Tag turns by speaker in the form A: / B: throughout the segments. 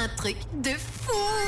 A: un truc de fou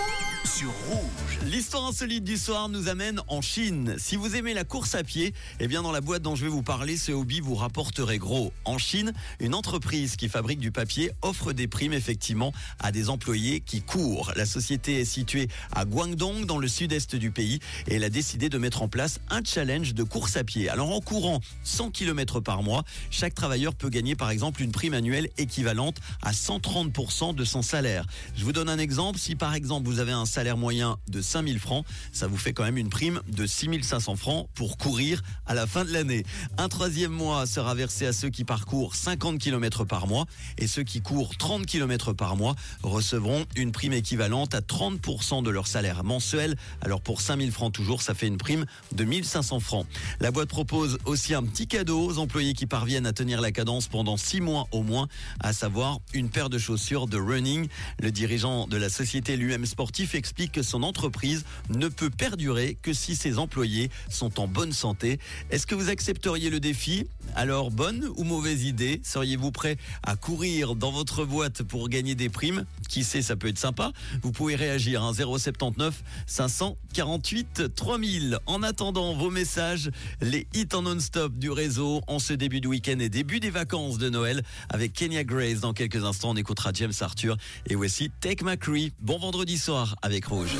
B: sur Rouge.
C: L'histoire insolite du soir nous amène en Chine. Si vous aimez la course à pied, eh bien dans la boîte dont je vais vous parler, ce hobby vous rapporterait gros. En Chine, une entreprise qui fabrique du papier offre des primes effectivement à des employés qui courent. La société est située à Guangdong dans le sud-est du pays et elle a décidé de mettre en place un challenge de course à pied. Alors en courant 100 km par mois, chaque travailleur peut gagner par exemple une prime annuelle équivalente à 130% de son salaire. Je vous donne un exemple. Si par exemple vous avez un salaire moyen de 5000 francs, ça vous fait quand même une prime de 6500 francs pour courir à la fin de l'année. Un troisième mois sera versé à ceux qui parcourent 50 km par mois et ceux qui courent 30 km par mois recevront une prime équivalente à 30% de leur salaire mensuel. Alors pour 5000 francs toujours, ça fait une prime de 1500 francs. La boîte propose aussi un petit cadeau aux employés qui parviennent à tenir la cadence pendant 6 mois au moins, à savoir une paire de chaussures de running. Le dirigeant de la société l'UM Sportif explique que son entreprise ne peut perdurer que si ses employés sont en bonne santé. Est-ce que vous accepteriez le défi? Alors, bonne ou mauvaise idée? Seriez-vous prêt à courir dans votre boîte pour gagner des primes? Qui sait, ça peut être sympa. Vous pouvez réagir à 079 548 3000. En attendant vos messages, les hits en non-stop du réseau en ce début de week-end et début des vacances de Noël avec Kenya Grace. Dans quelques instants, on écoutera James Arthur et voici Take McCree. Bon vendredi soir Rouge.